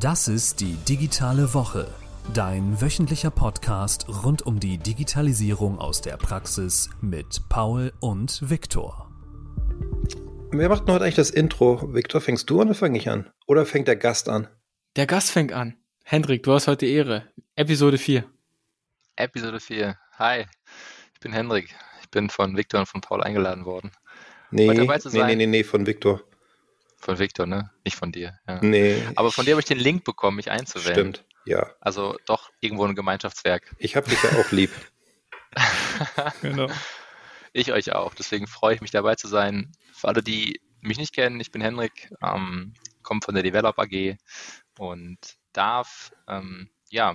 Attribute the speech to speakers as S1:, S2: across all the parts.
S1: Das ist die digitale Woche, dein wöchentlicher Podcast rund um die Digitalisierung aus der Praxis mit Paul und Viktor.
S2: Wer macht denn heute eigentlich das Intro? Viktor, fängst du an oder fange ich an? Oder fängt der Gast an?
S3: Der Gast fängt an. Hendrik, du hast heute Ehre. Episode 4.
S4: Episode 4. Hi, ich bin Hendrik. Ich bin von Viktor und von Paul eingeladen worden.
S2: Nee, nee, nee, nee, nee, von Viktor.
S4: Von Victor, ne? Nicht von dir.
S2: Ja. Nee.
S4: Aber von dir habe ich den Link bekommen, mich einzuwählen.
S2: Stimmt, ja.
S4: Also doch irgendwo ein Gemeinschaftswerk.
S2: Ich habe dich ja auch lieb.
S4: genau. Ich euch auch. Deswegen freue ich mich dabei zu sein. Für alle, die mich nicht kennen, ich bin Henrik, ähm, komme von der Develop AG und darf ähm, ja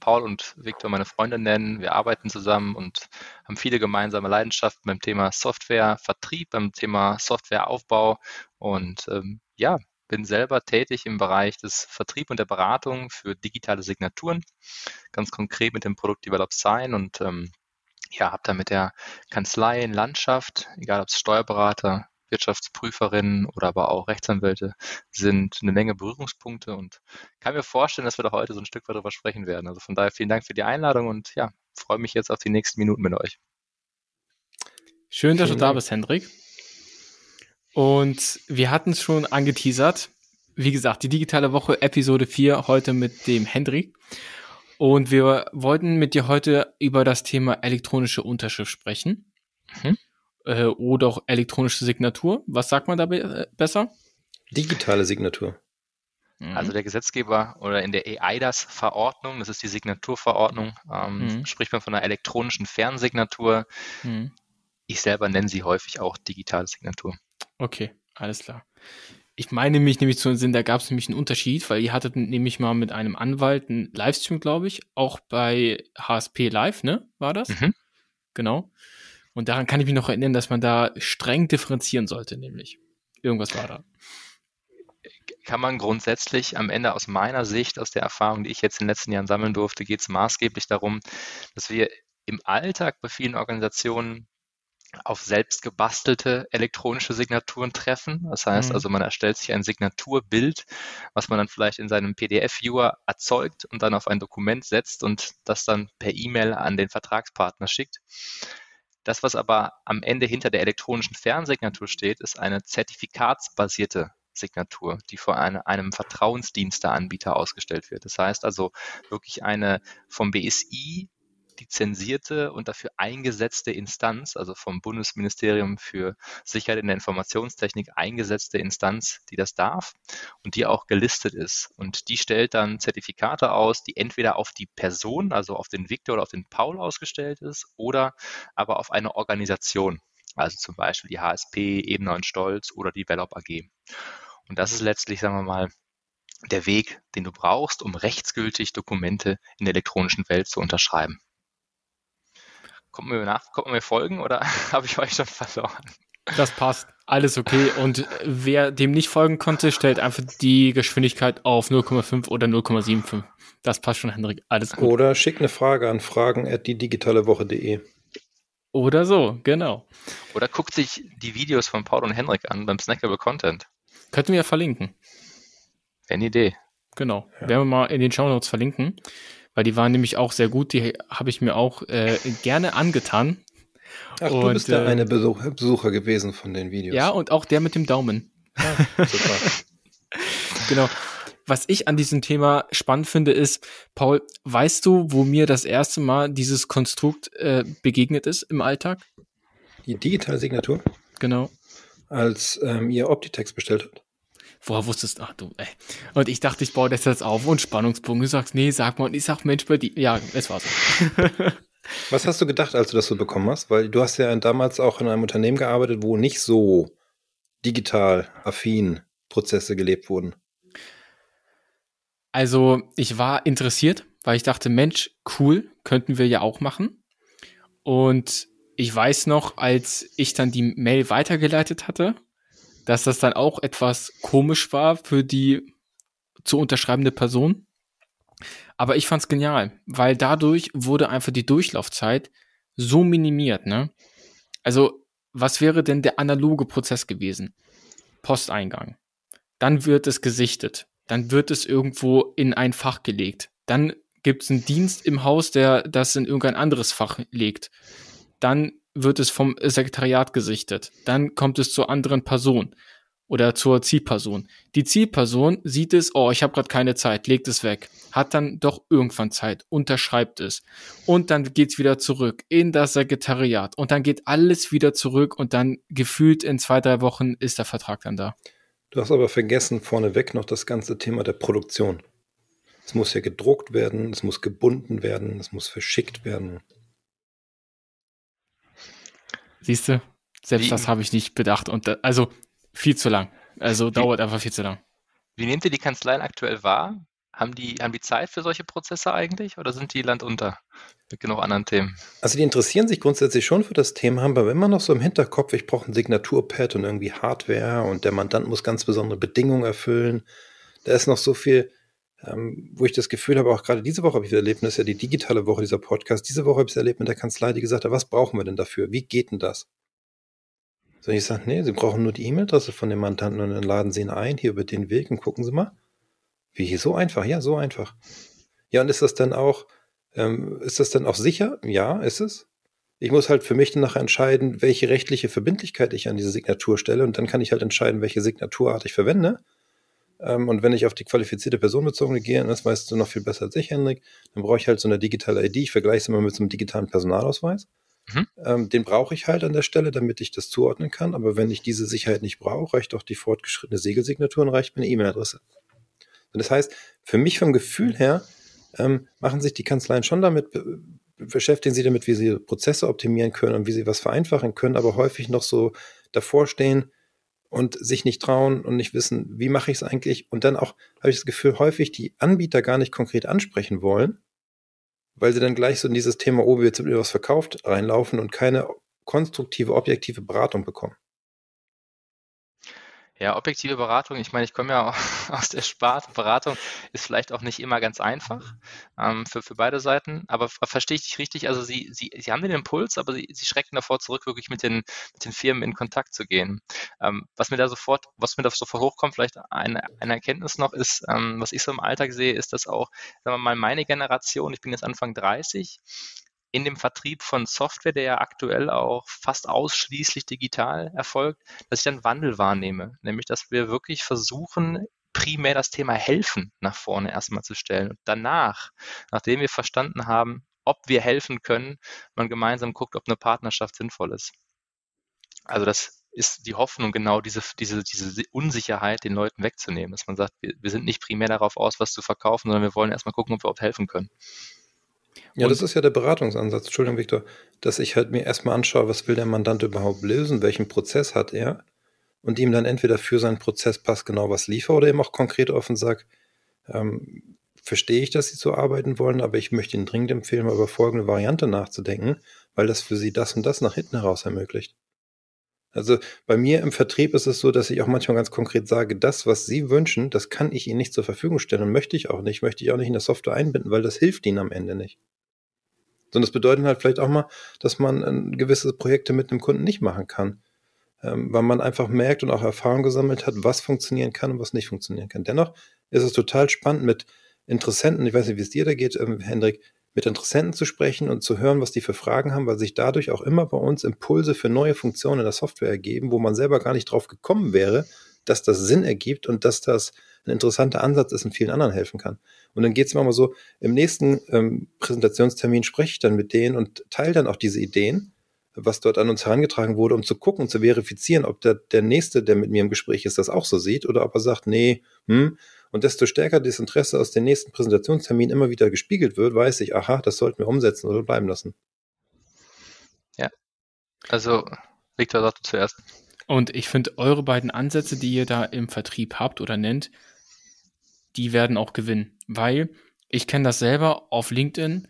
S4: Paul und Victor meine Freunde nennen. Wir arbeiten zusammen und haben viele gemeinsame Leidenschaften beim Thema Software, Vertrieb, beim Thema Softwareaufbau und ähm, ja, bin selber tätig im Bereich des Vertrieb und der Beratung für digitale Signaturen, ganz konkret mit dem Produkt Develop Sign und ähm, ja, habe da mit der Kanzlei in Landschaft, egal ob es Steuerberater, Wirtschaftsprüferinnen oder aber auch Rechtsanwälte sind eine Menge Berührungspunkte und kann mir vorstellen, dass wir da heute so ein Stück weit darüber sprechen werden. Also von daher vielen Dank für die Einladung und ja, freue mich jetzt auf die nächsten Minuten mit euch.
S3: Schön, dass vielen du da bist, Hendrik. Und wir hatten es schon angeteasert. Wie gesagt, die digitale Woche Episode 4 heute mit dem Hendrik. Und wir wollten mit dir heute über das Thema elektronische Unterschrift sprechen. Mhm äh, oder auch elektronische Signatur. Was sagt man da be äh, besser?
S2: Digitale Signatur.
S4: Mhm. Also der Gesetzgeber oder in der EIDAS-Verordnung, das ist die Signaturverordnung, ähm, mhm. spricht man von einer elektronischen Fernsignatur. Mhm. Ich selber nenne sie häufig auch digitale Signatur.
S3: Okay, alles klar. Ich meine mich nämlich zu Sinn, da gab es nämlich einen Unterschied, weil ihr hattet nämlich mal mit einem Anwalt einen Livestream, glaube ich, auch bei HSP Live, ne? War das? Mhm. Genau. Und daran kann ich mich noch erinnern, dass man da streng differenzieren sollte, nämlich. Irgendwas war da.
S4: Kann man grundsätzlich am Ende aus meiner Sicht, aus der Erfahrung, die ich jetzt in den letzten Jahren sammeln durfte, geht es maßgeblich darum, dass wir im Alltag bei vielen Organisationen auf selbst gebastelte elektronische Signaturen treffen. Das heißt mhm. also, man erstellt sich ein Signaturbild, was man dann vielleicht in seinem PDF-Viewer erzeugt und dann auf ein Dokument setzt und das dann per E-Mail an den Vertragspartner schickt. Das, was aber am Ende hinter der elektronischen Fernsignatur steht, ist eine zertifikatsbasierte Signatur, die vor eine, einem Vertrauensdiensteanbieter ausgestellt wird. Das heißt also wirklich eine vom BSI lizenzierte und dafür eingesetzte Instanz, also vom Bundesministerium für Sicherheit in der Informationstechnik eingesetzte Instanz, die das darf und die auch gelistet ist. Und die stellt dann Zertifikate aus, die entweder auf die Person, also auf den Victor oder auf den Paul ausgestellt ist oder aber auf eine Organisation, also zum Beispiel die HSP, Ebner und Stolz oder die Develop AG. Und das ist letztlich, sagen wir mal, der Weg, den du brauchst, um rechtsgültig Dokumente in der elektronischen Welt zu unterschreiben. Kommt mir nach, kommt mir folgen oder habe ich euch schon verloren?
S3: Das passt. Alles okay. Und wer dem nicht folgen konnte, stellt einfach die Geschwindigkeit auf 0,5 oder 0,75. Das passt schon, Hendrik. Alles gut.
S2: Oder schick eine Frage an fragen at die digitale Woche.de.
S3: Oder so, genau.
S4: Oder guckt sich die Videos von Paul und Henrik an beim Snackable Content.
S3: Könnten wir ja verlinken.
S4: Wäre eine Idee.
S3: Genau. Ja. Werden wir mal in den Show Notes verlinken weil die waren nämlich auch sehr gut. Die habe ich mir auch äh, gerne angetan.
S2: Ach, und, du bist der äh, eine Besucher, Besucher gewesen von den Videos.
S3: Ja, und auch der mit dem Daumen. Ja, super. genau. Was ich an diesem Thema spannend finde, ist, Paul, weißt du, wo mir das erste Mal dieses Konstrukt äh, begegnet ist im Alltag?
S2: Die digitale Signatur?
S3: Genau.
S2: Als ähm, ihr Optitext bestellt habt?
S3: Woher wusstest du? Ach du, ey. Und ich dachte, ich baue das jetzt auf und Spannungspunkt. Du sagst, nee, sag mal. Und ich sag, Mensch, bei dir. Ja, es war so.
S2: Was hast du gedacht, als du das so bekommen hast? Weil du hast ja damals auch in einem Unternehmen gearbeitet, wo nicht so digital affin Prozesse gelebt wurden.
S3: Also, ich war interessiert, weil ich dachte, Mensch, cool, könnten wir ja auch machen. Und ich weiß noch, als ich dann die Mail weitergeleitet hatte dass das dann auch etwas komisch war für die zu unterschreibende Person. Aber ich fand's genial, weil dadurch wurde einfach die Durchlaufzeit so minimiert, ne? Also, was wäre denn der analoge Prozess gewesen? Posteingang. Dann wird es gesichtet. dann wird es irgendwo in ein Fach gelegt. Dann gibt es einen Dienst im Haus, der das in irgendein anderes Fach legt. Dann wird es vom Sekretariat gesichtet. Dann kommt es zur anderen Person oder zur Zielperson. Die Zielperson sieht es, oh, ich habe gerade keine Zeit, legt es weg, hat dann doch irgendwann Zeit, unterschreibt es und dann geht's wieder zurück in das Sekretariat und dann geht alles wieder zurück und dann gefühlt in zwei, drei Wochen ist der Vertrag dann da.
S2: Du hast aber vergessen vorneweg noch das ganze Thema der Produktion. Es muss ja gedruckt werden, es muss gebunden werden, es muss verschickt werden.
S3: Siehst du, selbst Wie? das habe ich nicht bedacht und also viel zu lang. Also dauert einfach viel zu lang.
S4: Wie nehmt ihr die Kanzleien aktuell wahr? Haben die, haben die Zeit für solche Prozesse eigentlich oder sind die landunter mit genug anderen Themen?
S2: Also die interessieren sich grundsätzlich schon für das Thema, haben aber immer noch so im Hinterkopf, ich brauche ein Signaturpad und irgendwie Hardware und der Mandant muss ganz besondere Bedingungen erfüllen. Da ist noch so viel, ähm, wo ich das Gefühl habe, auch gerade diese Woche habe ich wieder erlebt, das ist ja die digitale Woche dieser Podcast, diese Woche habe ich es erlebt mit der Kanzlei, die gesagt hat, was brauchen wir denn dafür? Wie geht denn das? So, ich sage, nee, Sie brauchen nur die E-Mail-Adresse von dem Mandanten und dann laden Sie ihn ein, hier über den Weg und gucken Sie mal. Wie hier, so einfach, ja, so einfach. Ja, und ist das dann auch, ähm, ist das dann auch sicher? Ja, ist es. Ich muss halt für mich dann nachher entscheiden, welche rechtliche Verbindlichkeit ich an diese Signatur stelle und dann kann ich halt entscheiden, welche Signaturart ich verwende. Ähm, und wenn ich auf die qualifizierte Person bezogen gehe, das weißt du noch viel besser als ich, Henrik, dann brauche ich halt so eine digitale ID. Ich vergleiche es immer mit so einem digitalen Personalausweis. Mhm. Ähm, den brauche ich halt an der Stelle, damit ich das zuordnen kann. Aber wenn ich diese Sicherheit nicht brauche, reicht doch die fortgeschrittene Segelsignatur und reicht mir eine E-Mail-Adresse. das heißt, für mich vom Gefühl her ähm, machen sich die Kanzleien schon damit, beschäftigen sie damit, wie sie Prozesse optimieren können und wie sie was vereinfachen können, aber häufig noch so davor stehen und sich nicht trauen und nicht wissen, wie mache ich es eigentlich. Und dann auch habe ich das Gefühl, häufig die Anbieter gar nicht konkret ansprechen wollen, weil sie dann gleich so in dieses Thema, oh, jetzt wird was verkauft, reinlaufen und keine konstruktive, objektive Beratung bekommen.
S4: Ja, objektive Beratung, ich meine, ich komme ja aus der Sparte. Beratung ist vielleicht auch nicht immer ganz einfach ähm, für, für beide Seiten, aber verstehe ich dich richtig? Also Sie, Sie, Sie haben den Impuls, aber Sie, Sie schrecken davor zurück, wirklich mit den, mit den Firmen in Kontakt zu gehen. Ähm, was mir da sofort, was mir da sofort hochkommt, vielleicht eine, eine Erkenntnis noch ist, ähm, was ich so im Alltag sehe, ist, dass auch, sagen wir mal, meine Generation, ich bin jetzt Anfang 30, in dem Vertrieb von Software, der ja aktuell auch fast ausschließlich digital erfolgt, dass ich dann Wandel wahrnehme. Nämlich, dass wir wirklich versuchen, primär das Thema Helfen nach vorne erstmal zu stellen. Und danach, nachdem wir verstanden haben, ob wir helfen können, man gemeinsam guckt, ob eine Partnerschaft sinnvoll ist. Also das ist die Hoffnung, genau diese, diese, diese Unsicherheit den Leuten wegzunehmen, dass man sagt, wir, wir sind nicht primär darauf aus, was zu verkaufen, sondern wir wollen erstmal gucken, ob wir überhaupt helfen können.
S2: Ja, das ist ja der Beratungsansatz. Entschuldigung, Victor, dass ich halt mir erstmal anschaue, was will der Mandant überhaupt lösen, welchen Prozess hat er und ihm dann entweder für seinen Prozess passt genau was liefere oder eben auch konkret offen sage, ähm, verstehe ich, dass Sie so arbeiten wollen, aber ich möchte Ihnen dringend empfehlen, mal über folgende Variante nachzudenken, weil das für Sie das und das nach hinten heraus ermöglicht. Also bei mir im Vertrieb ist es so, dass ich auch manchmal ganz konkret sage, das, was Sie wünschen, das kann ich Ihnen nicht zur Verfügung stellen und möchte ich auch nicht, möchte ich auch nicht in der Software einbinden, weil das hilft Ihnen am Ende nicht. Sondern das bedeutet halt vielleicht auch mal, dass man äh, gewisse Projekte mit einem Kunden nicht machen kann. Ähm, weil man einfach merkt und auch Erfahrung gesammelt hat, was funktionieren kann und was nicht funktionieren kann. Dennoch ist es total spannend mit Interessenten, ich weiß nicht, wie es dir da geht, ähm, Hendrik, mit Interessenten zu sprechen und zu hören, was die für Fragen haben, weil sich dadurch auch immer bei uns Impulse für neue Funktionen in der Software ergeben, wo man selber gar nicht drauf gekommen wäre, dass das Sinn ergibt und dass das ein interessanter Ansatz ist und vielen anderen helfen kann. Und dann geht es mal so, im nächsten ähm, Präsentationstermin spreche ich dann mit denen und teile dann auch diese Ideen, was dort an uns herangetragen wurde, um zu gucken und zu verifizieren, ob der, der Nächste, der mit mir im Gespräch ist, das auch so sieht oder ob er sagt, nee, hm, und desto stärker das Interesse aus den nächsten Präsentationsterminen immer wieder gespiegelt wird, weiß ich, aha, das sollten wir umsetzen oder bleiben lassen.
S4: Ja. Also, Victor, sag du zuerst.
S3: Und ich finde, eure beiden Ansätze, die ihr da im Vertrieb habt oder nennt, die werden auch gewinnen. Weil ich kenne das selber auf LinkedIn.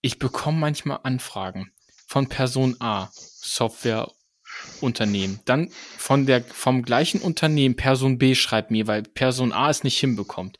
S3: Ich bekomme manchmal Anfragen von Person A, Softwareunternehmen. Dann von der, vom gleichen Unternehmen Person B schreibt mir, weil Person A es nicht hinbekommt.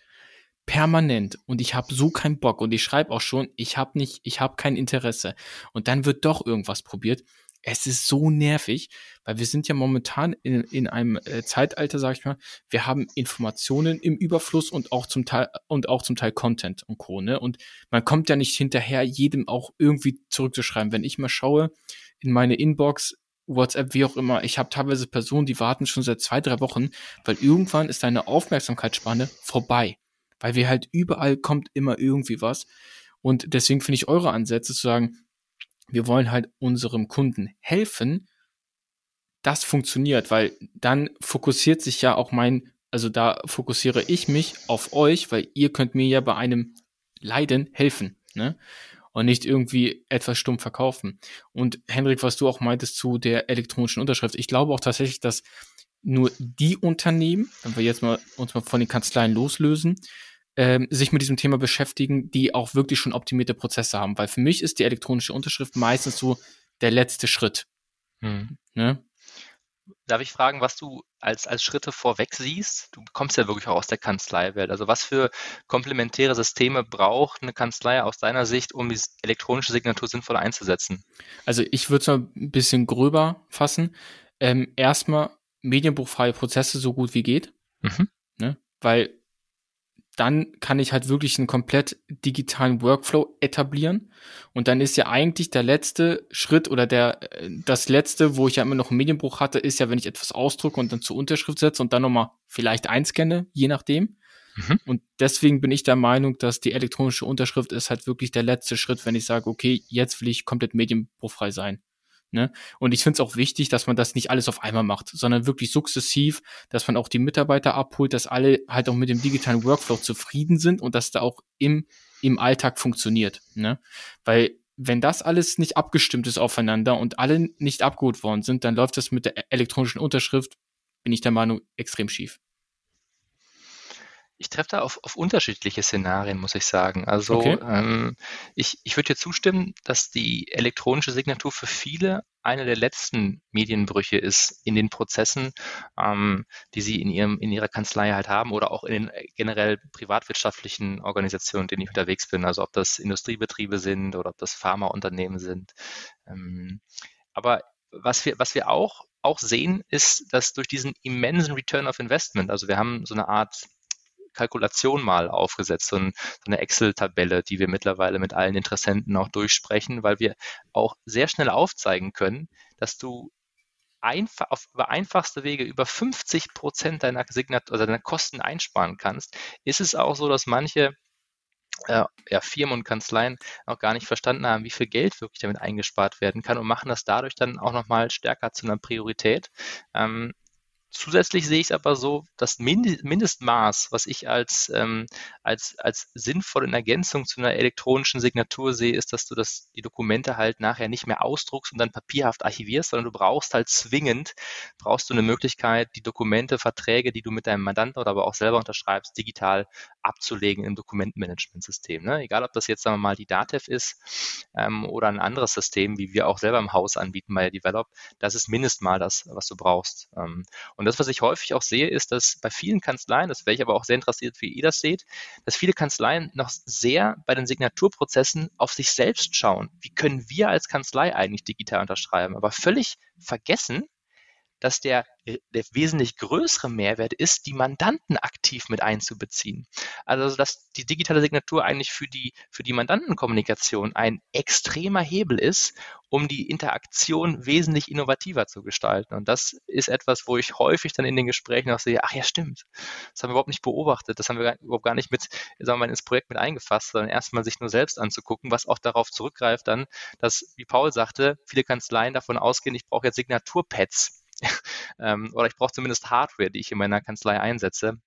S3: Permanent. Und ich habe so keinen Bock. Und ich schreibe auch schon, ich habe nicht, ich habe kein Interesse. Und dann wird doch irgendwas probiert. es ist so nervig, weil wir sind ja momentan in, in einem äh, Zeitalter, sag ich mal, wir haben Informationen im Überfluss und auch zum Teil und auch zum Teil Content und Co. Ne? Und man kommt ja nicht hinterher, jedem auch irgendwie zurückzuschreiben. Wenn ich mal schaue in meine Inbox, WhatsApp, wie auch immer, ich habe teilweise Personen, die warten schon seit zwei, drei Wochen, weil irgendwann ist deine Aufmerksamkeitsspanne vorbei. Weil wir halt überall kommt immer irgendwie was. Und deswegen finde ich eure Ansätze zu sagen, wir wollen halt unserem Kunden helfen, das funktioniert, weil dann fokussiert sich ja auch mein, also da fokussiere ich mich auf euch, weil ihr könnt mir ja bei einem Leiden helfen, ne? Und nicht irgendwie etwas stumm verkaufen. Und Henrik, was du auch meintest zu der elektronischen Unterschrift, ich glaube auch tatsächlich, dass nur die Unternehmen, wenn wir jetzt mal uns mal von den Kanzleien loslösen, ähm, sich mit diesem Thema beschäftigen, die auch wirklich schon optimierte Prozesse haben. Weil für mich ist die elektronische Unterschrift meistens so der letzte Schritt. Hm.
S4: Ne? Darf ich fragen, was du als, als Schritte vorweg siehst? Du kommst ja wirklich auch aus der Kanzleiwelt. Also was für komplementäre Systeme braucht eine Kanzlei aus deiner Sicht, um die elektronische Signatur sinnvoll einzusetzen?
S3: Also ich würde es mal ein bisschen gröber fassen. Ähm, erstmal medienbuchfreie Prozesse so gut wie geht. Mhm. Ne? Weil dann kann ich halt wirklich einen komplett digitalen Workflow etablieren. Und dann ist ja eigentlich der letzte Schritt oder der, das letzte, wo ich ja immer noch einen Medienbruch hatte, ist ja, wenn ich etwas ausdrucke und dann zur Unterschrift setze und dann nochmal vielleicht einscanne, je nachdem. Mhm. Und deswegen bin ich der Meinung, dass die elektronische Unterschrift ist halt wirklich der letzte Schritt, wenn ich sage, okay, jetzt will ich komplett medienbruchfrei sein. Ne? Und ich finde es auch wichtig, dass man das nicht alles auf einmal macht, sondern wirklich sukzessiv, dass man auch die Mitarbeiter abholt, dass alle halt auch mit dem digitalen Workflow zufrieden sind und dass da auch im, im Alltag funktioniert. Ne? Weil wenn das alles nicht abgestimmt ist aufeinander und alle nicht abgeholt worden sind, dann läuft das mit der elektronischen Unterschrift, bin ich der Meinung, extrem schief.
S4: Ich treffe da auf, auf unterschiedliche Szenarien, muss ich sagen. Also okay. ähm, ich, ich würde dir zustimmen, dass die elektronische Signatur für viele eine der letzten Medienbrüche ist in den Prozessen, ähm, die sie in ihrem in ihrer Kanzlei halt haben oder auch in den äh, generell privatwirtschaftlichen Organisationen, in denen ich unterwegs bin. Also ob das Industriebetriebe sind oder ob das Pharmaunternehmen sind. Ähm, aber was wir was wir auch auch sehen, ist, dass durch diesen immensen Return of Investment, also wir haben so eine Art Kalkulation mal aufgesetzt, so, ein, so eine Excel-Tabelle, die wir mittlerweile mit allen Interessenten auch durchsprechen, weil wir auch sehr schnell aufzeigen können, dass du einfach, auf über einfachste Wege über 50 Prozent deiner Signat oder deiner Kosten einsparen kannst, ist es auch so, dass manche äh, ja, Firmen und Kanzleien auch gar nicht verstanden haben, wie viel Geld wirklich damit eingespart werden kann und machen das dadurch dann auch nochmal stärker zu einer Priorität. Ähm, Zusätzlich sehe ich es aber so, das Mindestmaß, was ich als, ähm, als, als sinnvoll in Ergänzung zu einer elektronischen Signatur sehe, ist, dass du das, die Dokumente halt nachher nicht mehr ausdruckst und dann papierhaft archivierst, sondern du brauchst halt zwingend, brauchst du eine Möglichkeit, die Dokumente, Verträge, die du mit deinem Mandanten oder aber auch selber unterschreibst, digital abzulegen im Dokumentenmanagementsystem. Ne? Egal, ob das jetzt sagen wir mal die DATEV ist ähm, oder ein anderes System, wie wir auch selber im Haus anbieten bei Develop, das ist mindestmal das, was du brauchst. Ähm, und das, was ich häufig auch sehe, ist, dass bei vielen Kanzleien, das wäre ich aber auch sehr interessiert, wie ihr das seht, dass viele Kanzleien noch sehr bei den Signaturprozessen auf sich selbst schauen. Wie können wir als Kanzlei eigentlich digital unterschreiben? Aber völlig vergessen, dass der, der wesentlich größere Mehrwert ist, die Mandanten aktiv mit einzubeziehen. Also dass die digitale Signatur eigentlich für die, für die Mandantenkommunikation ein extremer Hebel ist, um die Interaktion wesentlich innovativer zu gestalten. Und das ist etwas, wo ich häufig dann in den Gesprächen auch sehe, ach ja, stimmt, das haben wir überhaupt nicht beobachtet, das haben wir überhaupt gar nicht mit, sagen wir mal, ins Projekt mit eingefasst, sondern erstmal sich nur selbst anzugucken, was auch darauf zurückgreift dann, dass, wie Paul sagte, viele Kanzleien davon ausgehen, ich brauche jetzt Signaturpads ähm, oder ich brauche zumindest Hardware, die ich in meiner Kanzlei einsetze,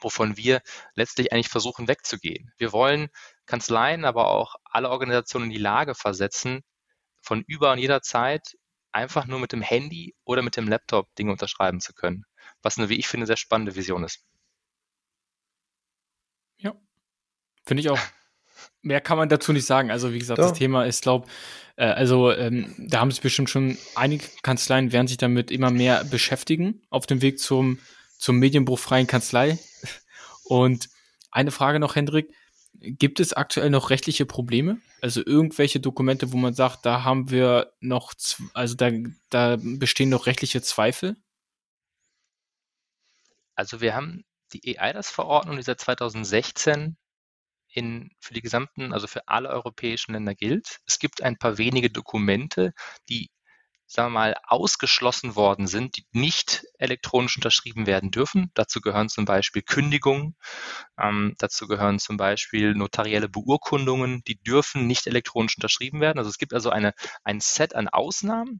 S4: wovon wir letztlich eigentlich versuchen wegzugehen. Wir wollen Kanzleien, aber auch alle Organisationen in die Lage versetzen, von über und jeder Zeit einfach nur mit dem Handy oder mit dem Laptop Dinge unterschreiben zu können. Was eine, wie ich finde, sehr spannende Vision ist.
S3: Ja, finde ich auch. Mehr kann man dazu nicht sagen. Also wie gesagt, Doch. das Thema ist, glaube äh, also ähm, da haben sich bestimmt schon einige Kanzleien werden sich damit immer mehr beschäftigen auf dem Weg zum zum medienbruchfreien Kanzlei. Und eine Frage noch, Hendrik. Gibt es aktuell noch rechtliche Probleme? Also irgendwelche Dokumente, wo man sagt, da haben wir noch, also da, da bestehen noch rechtliche Zweifel?
S4: Also wir haben die EIDAS-Verordnung, die seit 2016 in, für die gesamten, also für alle europäischen Länder gilt. Es gibt ein paar wenige Dokumente, die sagen wir mal, ausgeschlossen worden sind, die nicht elektronisch unterschrieben werden dürfen. Dazu gehören zum Beispiel Kündigungen, ähm, dazu gehören zum Beispiel notarielle Beurkundungen, die dürfen nicht elektronisch unterschrieben werden. Also es gibt also eine, ein Set an Ausnahmen.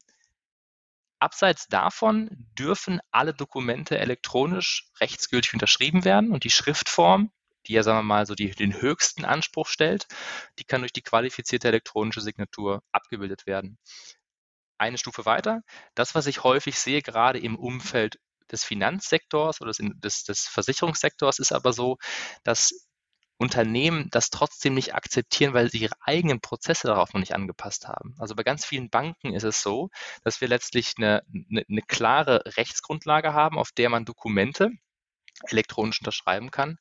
S4: Abseits davon dürfen alle Dokumente elektronisch rechtsgültig unterschrieben werden und die Schriftform, die ja, sagen wir mal, so die, den höchsten Anspruch stellt, die kann durch die qualifizierte elektronische Signatur abgebildet werden eine Stufe weiter. Das, was ich häufig sehe, gerade im Umfeld des Finanzsektors oder des, des Versicherungssektors, ist aber so, dass Unternehmen das trotzdem nicht akzeptieren, weil sie ihre eigenen Prozesse darauf noch nicht angepasst haben. Also bei ganz vielen Banken ist es so, dass wir letztlich eine, eine, eine klare Rechtsgrundlage haben, auf der man Dokumente elektronisch unterschreiben kann,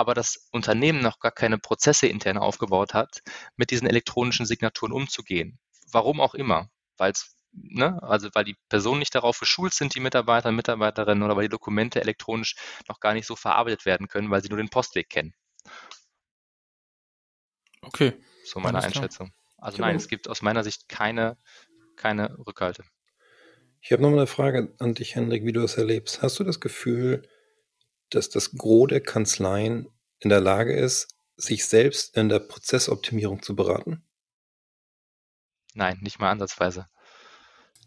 S4: aber das Unternehmen noch gar keine Prozesse intern aufgebaut hat, mit diesen elektronischen Signaturen umzugehen. Warum auch immer weil es Ne? Also weil die Personen nicht darauf geschult sind, die Mitarbeiter, Mitarbeiterinnen oder weil die Dokumente elektronisch noch gar nicht so verarbeitet werden können, weil sie nur den Postweg kennen.
S3: Okay.
S4: So meine Einschätzung. Also genau. nein, es gibt aus meiner Sicht keine, keine Rückhalte.
S2: Ich habe nochmal eine Frage an dich, Hendrik, wie du es erlebst. Hast du das Gefühl, dass das Gros der Kanzleien in der Lage ist, sich selbst in der Prozessoptimierung zu beraten?
S4: Nein, nicht mal ansatzweise.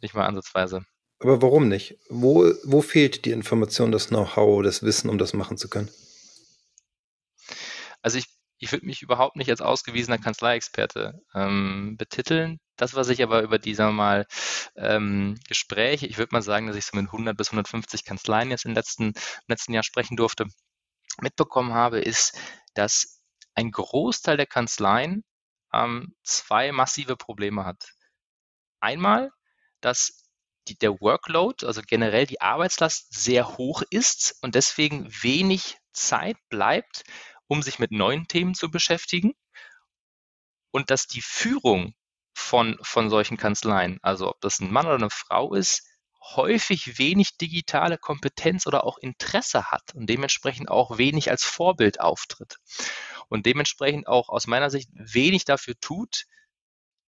S4: Nicht mal ansatzweise.
S2: Aber warum nicht? Wo, wo fehlt die Information, das Know-how, das Wissen, um das machen zu können?
S4: Also ich, ich würde mich überhaupt nicht als ausgewiesener Kanzleiexperte ähm, betiteln. Das, was ich aber über die, sagen wir mal, ähm, Gespräche, ich würde mal sagen, dass ich so mit 100 bis 150 Kanzleien jetzt im letzten, im letzten Jahr sprechen durfte, mitbekommen habe, ist, dass ein Großteil der Kanzleien ähm, zwei massive Probleme hat. Einmal, dass die, der Workload, also generell die Arbeitslast sehr hoch ist und deswegen wenig Zeit bleibt, um sich mit neuen Themen zu beschäftigen. Und dass die Führung von, von solchen Kanzleien, also ob das ein Mann oder eine Frau ist, häufig wenig digitale Kompetenz oder auch Interesse hat und dementsprechend auch wenig als Vorbild auftritt. Und dementsprechend auch aus meiner Sicht wenig dafür tut,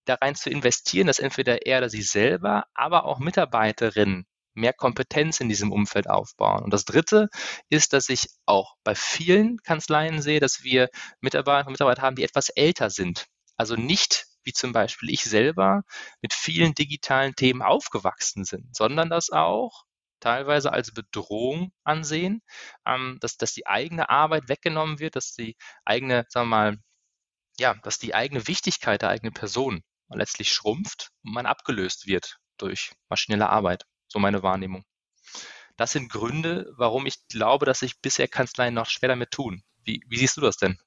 S4: da rein zu investieren, dass entweder er oder sie selber, aber auch Mitarbeiterinnen mehr Kompetenz in diesem Umfeld aufbauen. Und das Dritte ist, dass ich auch bei vielen Kanzleien sehe, dass wir Mitarbeiter und Mitarbeiter haben, die etwas älter sind. Also nicht wie zum Beispiel ich selber mit vielen digitalen Themen aufgewachsen sind, sondern dass auch teilweise als Bedrohung ansehen, ähm, dass, dass die eigene Arbeit weggenommen wird, dass die eigene, sagen wir mal, ja, dass die eigene Wichtigkeit der eigenen Person letztlich schrumpft und man abgelöst wird durch maschinelle Arbeit. So meine Wahrnehmung. Das sind Gründe, warum ich glaube, dass sich bisher Kanzleien noch schwer damit tun. Wie, wie siehst du das denn?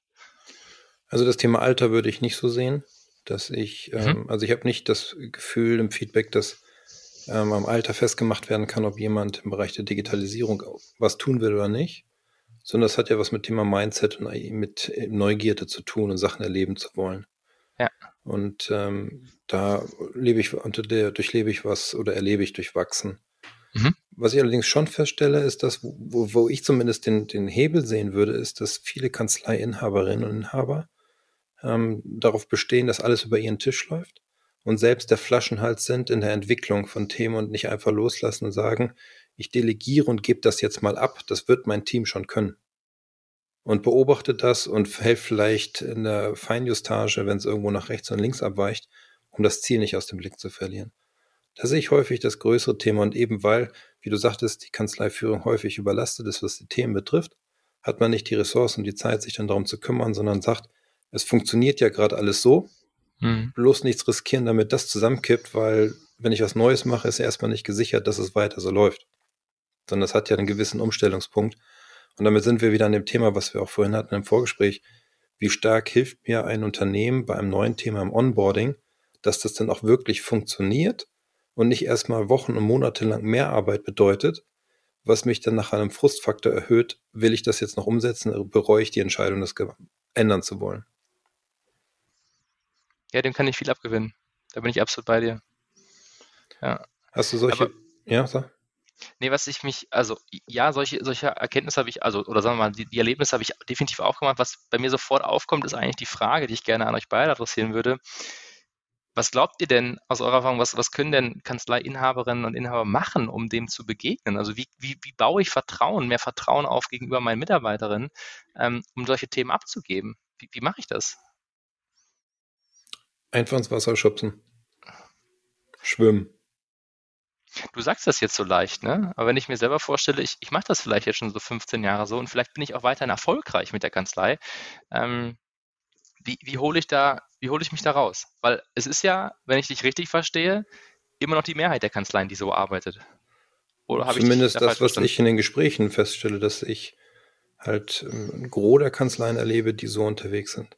S2: Also das Thema Alter würde ich nicht so sehen, dass ich, mhm. ähm, also ich habe nicht das Gefühl im Feedback, dass ähm, am Alter festgemacht werden kann, ob jemand im Bereich der Digitalisierung was tun will oder nicht, sondern das hat ja was mit Thema Mindset und mit Neugierde zu tun und Sachen erleben zu wollen.
S4: Ja.
S2: Und ähm, da lebe ich unter der durchlebe ich was oder erlebe ich durchwachsen. Mhm. Was ich allerdings schon feststelle, ist, dass, wo, wo ich zumindest den, den Hebel sehen würde, ist, dass viele Kanzleiinhaberinnen und Inhaber ähm, darauf bestehen, dass alles über ihren Tisch läuft und selbst der Flaschenhals sind in der Entwicklung von Themen und nicht einfach loslassen und sagen, ich delegiere und gebe das jetzt mal ab, das wird mein Team schon können. Und beobachtet das und hilft vielleicht in der Feinjustage, wenn es irgendwo nach rechts und links abweicht, um das Ziel nicht aus dem Blick zu verlieren. Da sehe ich häufig das größere Thema und eben weil, wie du sagtest, die Kanzleiführung häufig überlastet ist, was die Themen betrifft, hat man nicht die Ressourcen und die Zeit, sich dann darum zu kümmern, sondern sagt, es funktioniert ja gerade alles so, Mhm. Bloß nichts riskieren, damit das zusammenkippt, weil wenn ich was Neues mache, ist erstmal nicht gesichert, dass es weiter so läuft. Sondern das hat ja einen gewissen Umstellungspunkt. Und damit sind wir wieder an dem Thema, was wir auch vorhin hatten im Vorgespräch. Wie stark hilft mir ein Unternehmen bei einem neuen Thema im Onboarding, dass das dann auch wirklich funktioniert und nicht erstmal Wochen und Monate lang mehr Arbeit bedeutet, was mich dann nach einem Frustfaktor erhöht, will ich das jetzt noch umsetzen, bereue ich die Entscheidung, das ändern zu wollen.
S4: Ja, dem kann ich viel abgewinnen. Da bin ich absolut bei dir.
S2: Ja. Hast du solche, Aber, ja, so?
S4: Nee, was ich mich, also ja, solche, solche Erkenntnisse habe ich, also, oder sagen wir mal, die, die Erlebnisse habe ich definitiv aufgemacht. Was bei mir sofort aufkommt, ist eigentlich die Frage, die ich gerne an euch beide adressieren würde. Was glaubt ihr denn aus eurer Erfahrung, was, was können denn Kanzleiinhaberinnen und Inhaber machen, um dem zu begegnen? Also wie, wie, wie baue ich Vertrauen, mehr Vertrauen auf gegenüber meinen Mitarbeiterinnen, ähm, um solche Themen abzugeben? Wie, wie mache ich das?
S2: Einfach ins Wasser schubsen. Schwimmen.
S4: Du sagst das jetzt so leicht, ne? Aber wenn ich mir selber vorstelle, ich, ich mache das vielleicht jetzt schon so 15 Jahre so und vielleicht bin ich auch weiterhin erfolgreich mit der Kanzlei, ähm, wie, wie hole ich da, wie hole ich mich da raus? Weil es ist ja, wenn ich dich richtig verstehe, immer noch die Mehrheit der Kanzleien, die so arbeitet.
S2: Oder habe Zumindest ich das, was verstanden? ich in den Gesprächen feststelle, dass ich halt ähm, ein Gros der Kanzleien erlebe, die so unterwegs sind.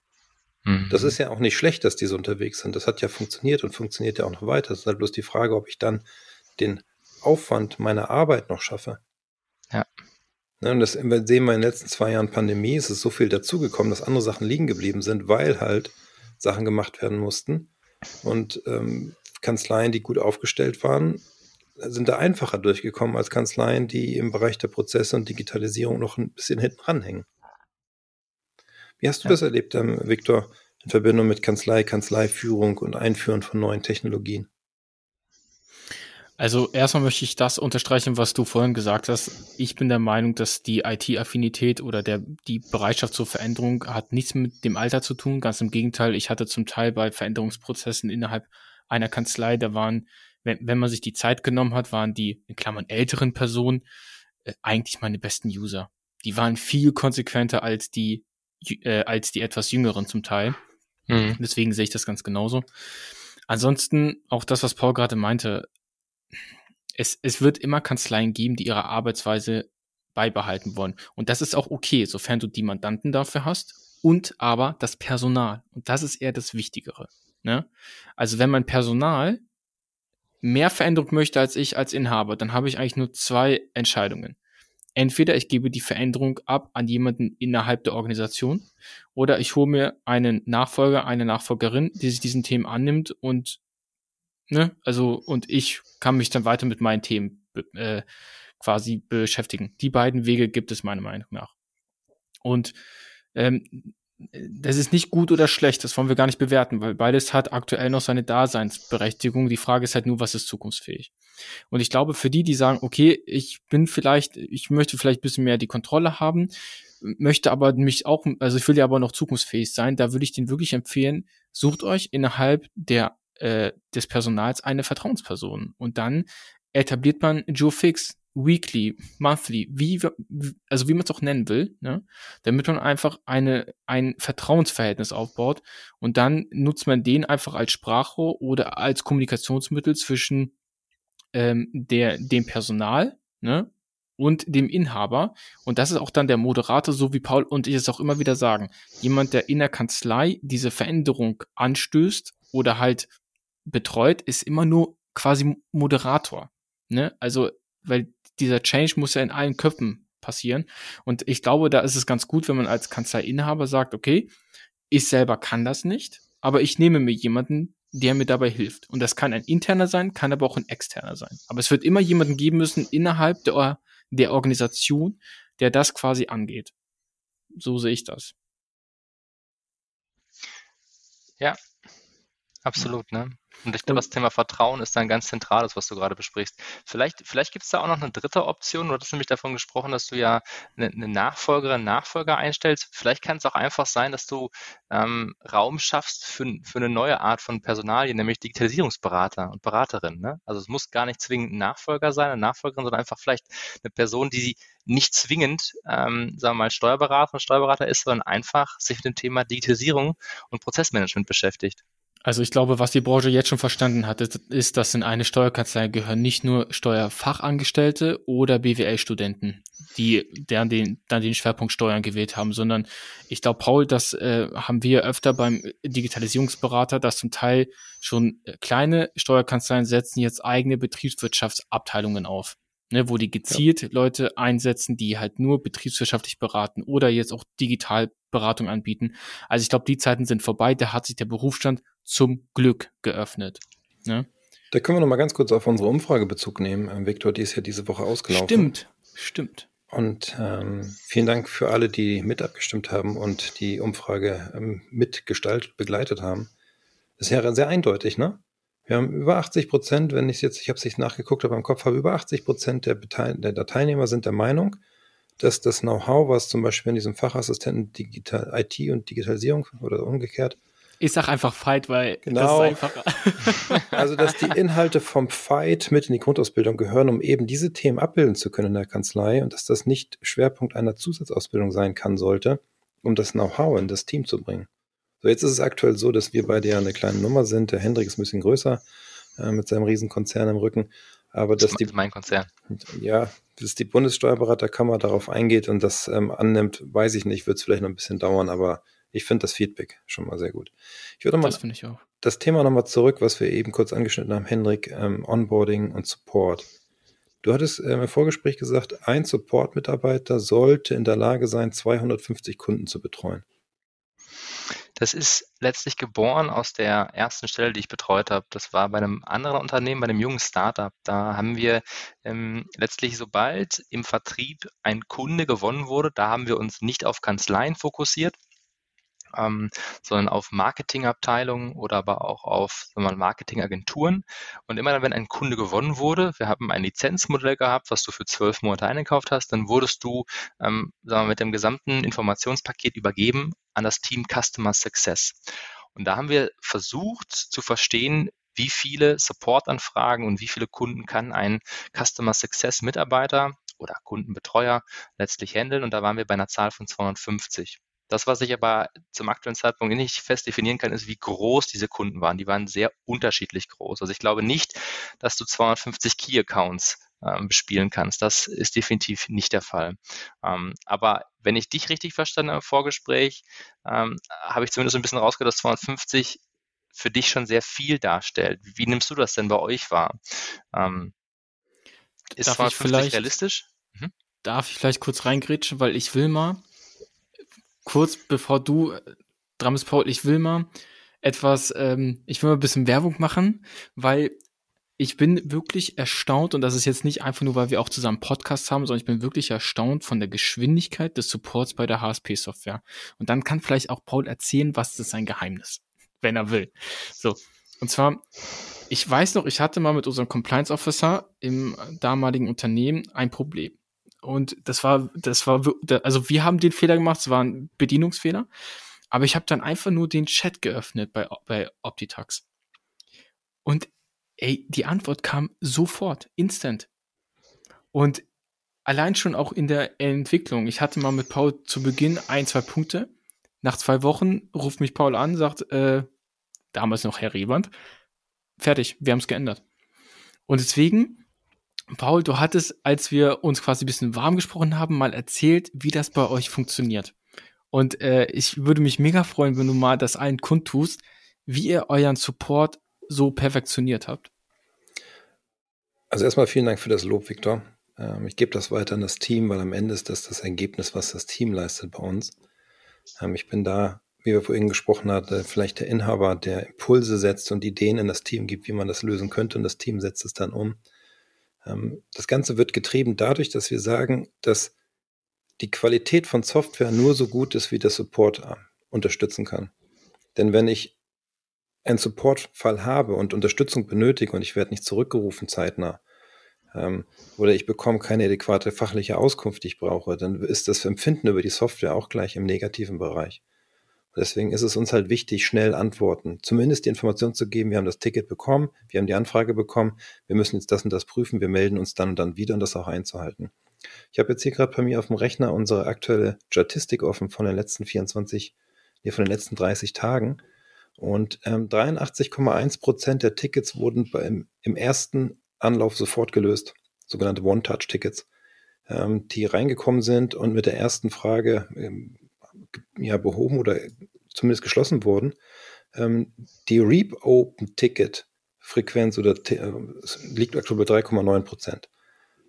S2: Mhm. Das ist ja auch nicht schlecht, dass die so unterwegs sind. Das hat ja funktioniert und funktioniert ja auch noch weiter. Es ist halt bloß die Frage, ob ich dann den Aufwand meiner Arbeit noch schaffe.
S4: Ja.
S2: Ne, und das sehen wir in den letzten zwei Jahren Pandemie, ist es so viel dazugekommen, dass andere Sachen liegen geblieben sind, weil halt Sachen gemacht werden mussten. Und ähm, Kanzleien, die gut aufgestellt waren, sind da einfacher durchgekommen als Kanzleien, die im Bereich der Prozesse und Digitalisierung noch ein bisschen hinten ranhängen. Wie hast du ja. das erlebt, ähm, Viktor, in Verbindung mit Kanzlei, Kanzleiführung und Einführen von neuen Technologien?
S3: Also erstmal möchte ich das unterstreichen, was du vorhin gesagt hast. Ich bin der Meinung, dass die IT-Affinität oder der, die Bereitschaft zur Veränderung hat nichts mit dem Alter zu tun. Ganz im Gegenteil, ich hatte zum Teil bei Veränderungsprozessen innerhalb einer Kanzlei, da waren, wenn, wenn man sich die Zeit genommen hat, waren die, in Klammern, älteren Personen äh, eigentlich meine besten User. Die waren viel konsequenter als die, äh, als die etwas jüngeren zum Teil. Mhm. Deswegen sehe ich das ganz genauso. Ansonsten auch das, was Paul gerade meinte, es, es wird immer Kanzleien geben, die ihre Arbeitsweise beibehalten wollen. Und das ist auch okay, sofern du die Mandanten dafür hast und aber das Personal. Und das ist eher das Wichtigere. Ne? Also wenn mein Personal mehr Veränderung möchte als ich als Inhaber, dann habe ich eigentlich nur zwei Entscheidungen. Entweder ich gebe die Veränderung ab an jemanden innerhalb der Organisation oder ich hole mir einen Nachfolger, eine Nachfolgerin, die sich diesen Themen annimmt und Ne? Also, und ich kann mich dann weiter mit meinen Themen äh, quasi beschäftigen. Die beiden Wege gibt es meiner Meinung nach. Und ähm, das ist nicht gut oder schlecht, das wollen wir gar nicht bewerten, weil beides hat aktuell noch seine Daseinsberechtigung. Die Frage ist halt nur, was ist zukunftsfähig? Und ich glaube, für die, die sagen, okay, ich bin vielleicht, ich möchte vielleicht ein bisschen mehr die Kontrolle haben, möchte aber mich auch, also ich will ja aber noch zukunftsfähig sein, da würde ich den wirklich empfehlen, sucht euch innerhalb der äh, des Personals eine Vertrauensperson. Und dann etabliert man Joe Fix, weekly, monthly, wie, also wie man es auch nennen will, ne? damit man einfach eine, ein Vertrauensverhältnis aufbaut und dann nutzt man den einfach als Sprachrohr oder als Kommunikationsmittel zwischen ähm, der, dem Personal ne? und dem Inhaber. Und das ist auch dann der Moderator, so wie Paul und ich es auch immer wieder sagen. Jemand, der in der Kanzlei diese Veränderung anstößt oder halt betreut, ist immer nur quasi Moderator. Ne? Also, weil dieser Change muss ja in allen Köpfen passieren. Und ich glaube, da ist es ganz gut, wenn man als Kanzleiinhaber sagt, okay, ich selber kann das nicht, aber ich nehme mir jemanden, der mir dabei hilft. Und das kann ein interner sein, kann aber auch ein externer sein. Aber es wird immer jemanden geben müssen innerhalb der, der Organisation, der das quasi angeht. So sehe ich das.
S4: Ja, absolut, ne? Und ich glaube, das Thema Vertrauen ist dann ganz zentrales, was du gerade besprichst. Vielleicht, vielleicht gibt es da auch noch eine dritte Option. Du hattest nämlich davon gesprochen, dass du ja eine, eine Nachfolgerin, Nachfolger einstellst. Vielleicht kann es auch einfach sein, dass du ähm, Raum schaffst für, für eine neue Art von Personalien, nämlich Digitalisierungsberater und Beraterin. Ne? Also es muss gar nicht zwingend ein Nachfolger sein, eine Nachfolgerin, sondern einfach vielleicht eine Person, die nicht zwingend, ähm, sagen wir mal, Steuerberater und Steuerberater ist, sondern einfach sich mit dem Thema Digitalisierung und Prozessmanagement beschäftigt.
S3: Also ich glaube, was die Branche jetzt schon verstanden hat, ist, dass in eine Steuerkanzlei gehören nicht nur Steuerfachangestellte oder BWL-Studenten, die deren den, dann den Schwerpunkt Steuern gewählt haben, sondern ich glaube, Paul, das äh, haben wir öfter beim Digitalisierungsberater, dass zum Teil schon kleine Steuerkanzleien setzen jetzt eigene Betriebswirtschaftsabteilungen auf. Ne, wo die gezielt ja. Leute einsetzen, die halt nur betriebswirtschaftlich beraten oder jetzt auch digital Beratung anbieten. Also ich glaube, die Zeiten sind vorbei. Da hat sich der Berufsstand zum Glück geöffnet. Ne?
S2: Da können wir noch mal ganz kurz auf unsere Umfrage Bezug nehmen. Ähm, Viktor, die ist ja diese Woche ausgelaufen.
S3: Stimmt, stimmt.
S2: Und ähm, vielen Dank für alle, die mit abgestimmt haben und die Umfrage ähm, mitgestaltet, begleitet haben. Das ist ja sehr eindeutig, ne? Wir haben über 80 Prozent, wenn ich jetzt, ich habe es nicht nachgeguckt, aber im Kopf habe, über 80 Prozent der, der, Teilnehmer sind der Meinung, dass das Know-how, was zum Beispiel in diesem Fachassistenten Digital, IT und Digitalisierung oder umgekehrt.
S3: Ich sag einfach Fight, weil
S2: genau, das ist einfacher. also, dass die Inhalte vom Fight mit in die Grundausbildung gehören, um eben diese Themen abbilden zu können in der Kanzlei und dass das nicht Schwerpunkt einer Zusatzausbildung sein kann sollte, um das Know-how in das Team zu bringen. So, jetzt ist es aktuell so, dass wir beide ja eine kleine Nummer sind. Der Hendrik ist ein bisschen größer äh, mit seinem Riesenkonzern im Rücken. Aber dass die,
S4: mein Konzern.
S2: Ja, dass die Bundessteuerberaterkammer darauf eingeht und das ähm, annimmt, weiß ich nicht, wird es vielleicht noch ein bisschen dauern, aber ich finde das Feedback schon mal sehr gut. Ich würde mal das, ich auch. das Thema nochmal zurück, was wir eben kurz angeschnitten haben, Hendrik, ähm, Onboarding und Support. Du hattest äh, im Vorgespräch gesagt, ein Support-Mitarbeiter sollte in der Lage sein, 250 Kunden zu betreuen.
S4: Das ist letztlich geboren aus der ersten Stelle, die ich betreut habe. Das war bei einem anderen Unternehmen, bei einem jungen Startup. Da haben wir ähm, letztlich, sobald im Vertrieb ein Kunde gewonnen wurde, da haben wir uns nicht auf Kanzleien fokussiert, ähm, sondern auf Marketingabteilungen oder aber auch auf mal, Marketingagenturen. Und immer dann, wenn ein Kunde gewonnen wurde, wir haben ein Lizenzmodell gehabt, was du für zwölf Monate eingekauft hast, dann wurdest du ähm, wir, mit dem gesamten Informationspaket übergeben an das Team Customer Success. Und da haben wir versucht zu verstehen, wie viele Supportanfragen und wie viele Kunden kann ein Customer Success Mitarbeiter oder Kundenbetreuer letztlich handeln. Und da waren wir bei einer Zahl von 250. Das, was ich aber zum aktuellen Zeitpunkt nicht fest definieren kann, ist, wie groß diese Kunden waren. Die waren sehr unterschiedlich groß. Also ich glaube nicht, dass du 250 Key-Accounts ähm, bespielen kannst. Das ist definitiv nicht der Fall. Ähm, aber wenn ich dich richtig verstanden habe im Vorgespräch, ähm, habe ich zumindest ein bisschen rausgehört, dass 250 für dich schon sehr viel darstellt. Wie nimmst du das denn bei euch wahr? Ähm, ist
S3: darf 250 realistisch? Mhm. Darf ich vielleicht kurz reingrätschen, weil ich will mal kurz bevor du äh, dran bist, Paul, ich will mal etwas, ähm, ich will mal ein bisschen Werbung machen, weil ich bin wirklich erstaunt, und das ist jetzt nicht einfach nur, weil wir auch zusammen Podcasts haben, sondern ich bin wirklich erstaunt von der Geschwindigkeit des Supports bei der HSP-Software. Und dann kann vielleicht auch Paul erzählen, was ist sein Geheimnis, wenn er will. So. Und zwar, ich weiß noch, ich hatte mal mit unserem Compliance Officer im damaligen Unternehmen ein Problem. Und das war, das war, also wir haben den Fehler gemacht, es war ein Bedienungsfehler. Aber ich habe dann einfach nur den Chat geöffnet bei, bei Optitax. Und ey, die Antwort kam sofort, instant. Und allein schon auch in der Entwicklung. Ich hatte mal mit Paul zu Beginn ein, zwei Punkte. Nach zwei Wochen ruft mich Paul an, sagt, äh, damals noch Herr Rewand, fertig, wir haben es geändert. Und deswegen Paul, du hattest, als wir uns quasi ein bisschen warm gesprochen haben, mal erzählt, wie das bei euch funktioniert. Und äh, ich würde mich mega freuen, wenn du mal das allen kundtust, wie ihr euren Support so perfektioniert habt.
S2: Also erstmal vielen Dank für das Lob, Viktor. Ähm, ich gebe das weiter an das Team, weil am Ende ist das das Ergebnis, was das Team leistet bei uns. Ähm, ich bin da, wie wir vorhin gesprochen hatten, vielleicht der Inhaber, der Impulse setzt und Ideen in das Team gibt, wie man das lösen könnte und das Team setzt es dann um. Ähm, das Ganze wird getrieben dadurch, dass wir sagen, dass die Qualität von Software nur so gut ist, wie der Support äh, unterstützen kann. Denn wenn ich einen Supportfall habe und Unterstützung benötige und ich werde nicht zurückgerufen zeitnah ähm, oder ich bekomme keine adäquate fachliche Auskunft, die ich brauche, dann ist das Empfinden über die Software auch gleich im negativen Bereich. Deswegen ist es uns halt wichtig, schnell Antworten, zumindest die Information zu geben, wir haben das Ticket bekommen, wir haben die Anfrage bekommen, wir müssen jetzt das und das prüfen, wir melden uns dann und dann wieder und das auch einzuhalten. Ich habe jetzt hier gerade bei mir auf dem Rechner unsere aktuelle Statistik offen von den letzten 24, nee, von den letzten 30 Tagen. Und ähm, 83,1 Prozent der Tickets wurden beim, im ersten Anlauf sofort gelöst, sogenannte One-Touch-Tickets, ähm, die reingekommen sind und mit der ersten Frage ähm, ja, behoben oder zumindest geschlossen wurden. Ähm, die Reap-Open-Ticket-Frequenz oder äh, liegt aktuell bei 3,9 Prozent.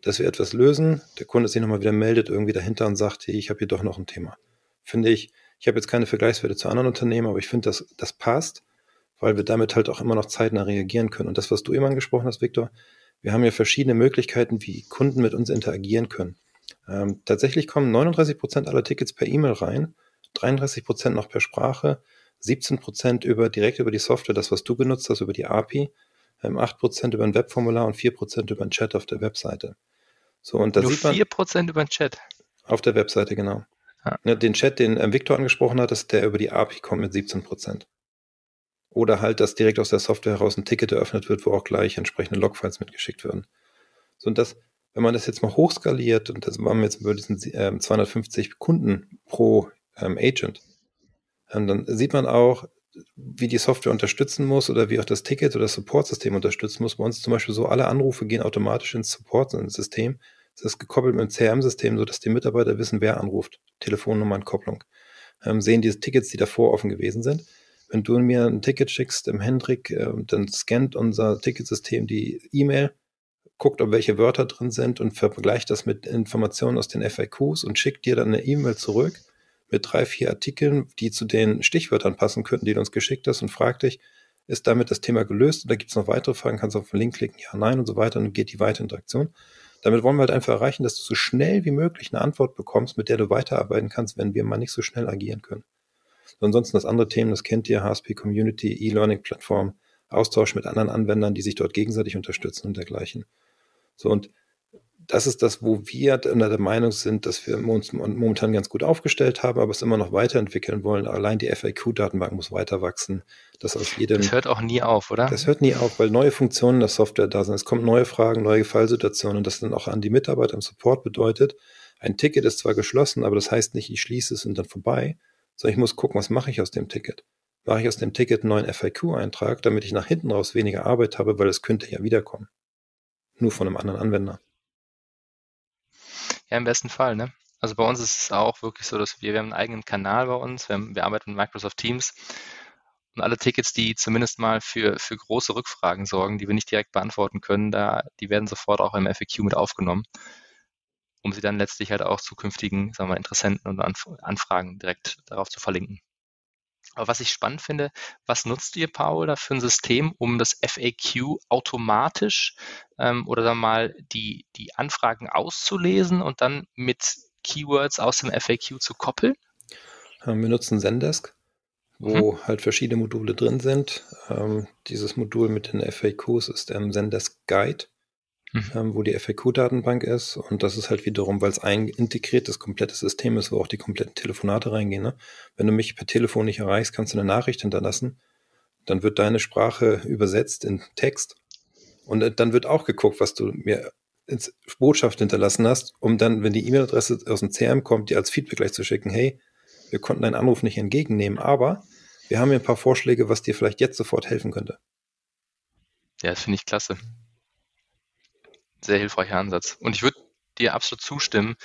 S2: dass wir etwas lösen, der Kunde sich nochmal wieder meldet, irgendwie dahinter und sagt, hey, ich habe hier doch noch ein Thema. Finde ich, ich habe jetzt keine Vergleichswerte zu anderen Unternehmen, aber ich finde, das, das passt, weil wir damit halt auch immer noch zeitnah reagieren können. Und das, was du eben angesprochen hast, Viktor, wir haben ja verschiedene Möglichkeiten, wie Kunden mit uns interagieren können. Ähm, tatsächlich kommen 39 Prozent aller Tickets per E-Mail rein, 33 Prozent noch per Sprache, 17 Prozent über, direkt über die Software, das, was du genutzt hast, über die API, ähm, 8 Prozent über ein Webformular und 4 Prozent über ein Chat auf der Webseite.
S4: So, und da Nur sieht man. 4 Prozent über den Chat.
S2: Auf der Webseite, genau. Ja, den Chat, den äh, Victor angesprochen hat, ist der über die API kommt mit 17 Prozent. Oder halt, dass direkt aus der Software heraus ein Ticket eröffnet wird, wo auch gleich entsprechende Logfiles mitgeschickt werden. So, und das, wenn man das jetzt mal hochskaliert, und das waren wir jetzt über diesen ähm, 250 Kunden pro ähm, Agent, ähm, dann sieht man auch, wie die Software unterstützen muss oder wie auch das Ticket oder das Support-System unterstützen muss. Bei uns zum Beispiel so, alle Anrufe gehen automatisch ins Support-System. Das ist gekoppelt mit dem CRM-System, sodass die Mitarbeiter wissen, wer anruft. Telefonnummer und Kopplung. Ähm, sehen diese Tickets, die davor offen gewesen sind. Wenn du mir ein Ticket schickst im Hendrik, äh, dann scannt unser Ticketsystem die E-Mail, guckt, ob welche Wörter drin sind und vergleicht das mit Informationen aus den FAQs und schickt dir dann eine E-Mail zurück mit drei, vier Artikeln, die zu den Stichwörtern passen könnten, die du uns geschickt hast und fragt dich, ist damit das Thema gelöst oder gibt es noch weitere Fragen? Kannst du auf den Link klicken, ja, nein und so weiter und dann geht die weitere Interaktion. Damit wollen wir halt einfach erreichen, dass du so schnell wie möglich eine Antwort bekommst, mit der du weiterarbeiten kannst, wenn wir mal nicht so schnell agieren können. So, ansonsten das andere Themen, das kennt ihr, HSP Community, E-Learning-Plattform, Austausch mit anderen Anwendern, die sich dort gegenseitig unterstützen und dergleichen. So, und das ist das, wo wir der Meinung sind, dass wir uns momentan ganz gut aufgestellt haben, aber es immer noch weiterentwickeln wollen. Allein die FAQ-Datenbank muss weiter wachsen.
S4: Das, aus jedem, das hört auch nie auf, oder?
S2: Das hört nie auf, weil neue Funktionen der Software da sind. Es kommen neue Fragen, neue Fallsituationen und das dann auch an die Mitarbeiter im Support bedeutet, ein Ticket ist zwar geschlossen, aber das heißt nicht, ich schließe es und dann vorbei, sondern ich muss gucken, was mache ich aus dem Ticket? Mache ich aus dem Ticket einen neuen FAQ-Eintrag, damit ich nach hinten raus weniger Arbeit habe, weil es könnte ja wiederkommen. Nur von einem anderen Anwender.
S4: Ja, im besten Fall, ne? Also bei uns ist es auch wirklich so, dass wir, wir haben einen eigenen Kanal bei uns, wir, haben, wir arbeiten mit Microsoft Teams und alle Tickets, die zumindest mal für, für große Rückfragen sorgen, die wir nicht direkt beantworten können, da, die werden sofort auch im FAQ mit aufgenommen, um sie dann letztlich halt auch zukünftigen, sagen wir, Interessenten und Anfragen direkt darauf zu verlinken. Aber was ich spannend finde, was nutzt ihr, Paul, da für ein System, um das FAQ automatisch ähm, oder dann mal die, die Anfragen auszulesen und dann mit Keywords aus dem FAQ zu koppeln?
S2: Wir nutzen Zendesk, wo mhm. halt verschiedene Module drin sind. Ähm, dieses Modul mit den FAQs ist der Zendesk Guide mhm. ähm, wo die FAQ-Datenbank ist. Und das ist halt wiederum, weil es ein integriertes, komplettes System ist, wo auch die kompletten Telefonate reingehen. Ne? Wenn du mich per Telefon nicht erreichst, kannst du eine Nachricht hinterlassen. Dann wird deine Sprache übersetzt in Text. Und äh, dann wird auch geguckt, was du mir ins Botschaft hinterlassen hast, um dann, wenn die E-Mail-Adresse aus dem CRM kommt, dir als Feedback gleich zu schicken, hey, wir konnten deinen Anruf nicht entgegennehmen, aber wir haben hier ein paar Vorschläge, was dir vielleicht jetzt sofort helfen könnte.
S4: Ja, das finde ich klasse sehr hilfreicher Ansatz. Und ich würde dir absolut zustimmen,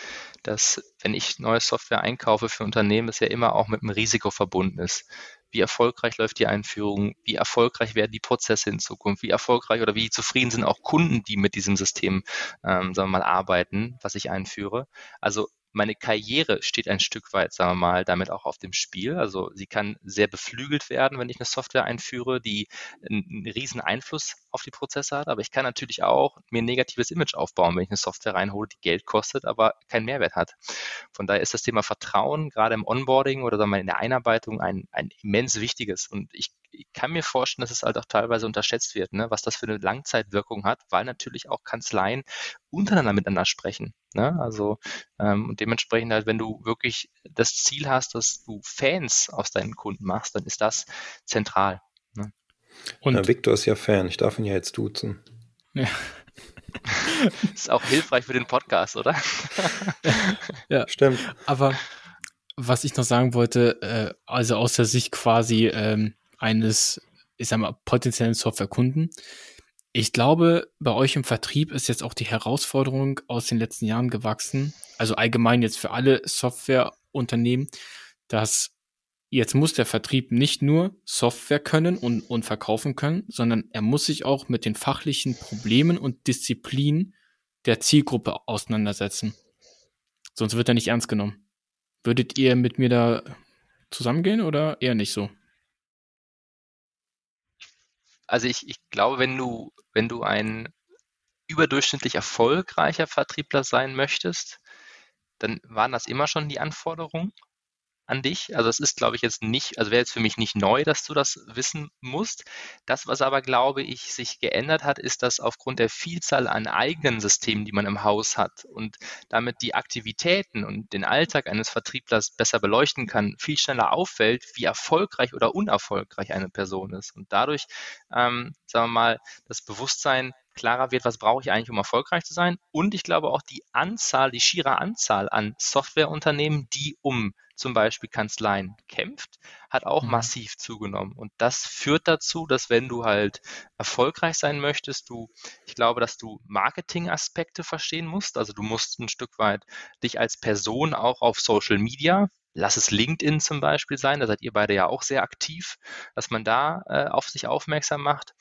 S4: dass wenn ich neue Software einkaufe für Unternehmen, es ja immer auch mit einem Risiko verbunden ist. Wie erfolgreich läuft die Einführung? Wie erfolgreich werden die Prozesse in Zukunft? Wie erfolgreich oder wie zufrieden sind auch Kunden, die mit diesem System, ähm, sagen wir mal, arbeiten, was ich einführe? Also meine Karriere steht ein Stück weit, sagen wir mal, damit auch auf dem Spiel. Also sie kann sehr beflügelt werden, wenn ich eine Software einführe, die einen, riesen Einfluss auf die Prozesse hat. Aber ich kann natürlich auch mir ein negatives Image aufbauen, wenn ich eine Software reinhole, die Geld kostet, aber keinen Mehrwert hat. Von daher ist das Thema Vertrauen gerade im Onboarding oder sagen wir in der Einarbeitung ein, ein immens wichtiges. Und ich ich kann mir vorstellen, dass es halt auch teilweise unterschätzt wird, ne, was das für eine Langzeitwirkung hat, weil natürlich auch Kanzleien untereinander miteinander sprechen. Ne? Also ähm, und dementsprechend halt, wenn du wirklich das Ziel hast, dass du Fans aus deinen Kunden machst, dann ist das zentral. Ne?
S2: Und ja, Victor ist ja Fan, ich darf ihn ja jetzt duzen. Ja.
S4: ist auch hilfreich für den Podcast, oder?
S3: ja, stimmt. Aber was ich noch sagen wollte, äh, also aus der Sicht quasi ähm, eines, ich sag mal, potenziellen Softwarekunden. Ich glaube, bei euch im Vertrieb ist jetzt auch die Herausforderung aus den letzten Jahren gewachsen, also allgemein jetzt für alle Softwareunternehmen, dass jetzt muss der Vertrieb nicht nur Software können und, und verkaufen können, sondern er muss sich auch mit den fachlichen Problemen und Disziplinen der Zielgruppe auseinandersetzen. Sonst wird er nicht ernst genommen. Würdet ihr mit mir da zusammengehen oder eher nicht so?
S4: Also ich, ich glaube, wenn du, wenn du ein überdurchschnittlich erfolgreicher Vertriebler sein möchtest, dann waren das immer schon die Anforderungen an dich. Also es ist, glaube ich, jetzt nicht, also wäre jetzt für mich nicht neu, dass du das wissen musst. Das, was aber, glaube ich, sich geändert hat, ist, dass aufgrund der Vielzahl an eigenen Systemen, die man im Haus hat und damit die Aktivitäten und den Alltag eines Vertrieblers besser beleuchten kann, viel schneller auffällt, wie erfolgreich oder unerfolgreich eine Person ist. Und dadurch, ähm, sagen wir mal, das Bewusstsein klarer wird, was brauche ich eigentlich, um erfolgreich zu sein. Und ich glaube auch die Anzahl, die schiere Anzahl an Softwareunternehmen, die um zum Beispiel Kanzleien kämpft, hat auch mhm. massiv zugenommen. Und das führt dazu, dass wenn du halt erfolgreich sein möchtest, du, ich glaube, dass du Marketingaspekte verstehen musst. Also du musst ein Stück weit dich als Person auch auf Social Media lass es LinkedIn zum Beispiel sein, da seid ihr beide ja auch sehr aktiv, dass man da äh, auf sich aufmerksam macht,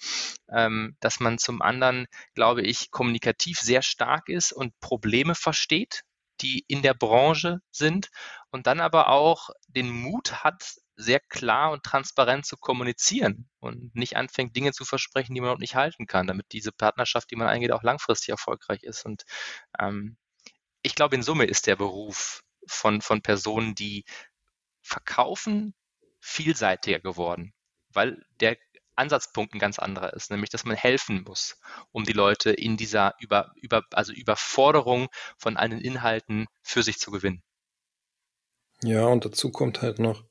S4: ähm, dass man zum anderen, glaube ich, kommunikativ sehr stark ist und Probleme versteht, die in der Branche sind und dann aber auch den Mut hat, sehr klar und transparent zu kommunizieren und nicht anfängt, Dinge zu versprechen, die man auch nicht halten kann, damit diese Partnerschaft, die man eingeht, auch langfristig erfolgreich ist. Und ähm, ich glaube, in Summe ist der Beruf von, von Personen, die verkaufen, vielseitiger geworden, weil der Ansatzpunkt ein ganz anderer ist, nämlich dass man helfen muss, um die Leute in dieser über, über, also Überforderung von allen Inhalten für sich zu gewinnen.
S2: Ja, und dazu kommt halt noch,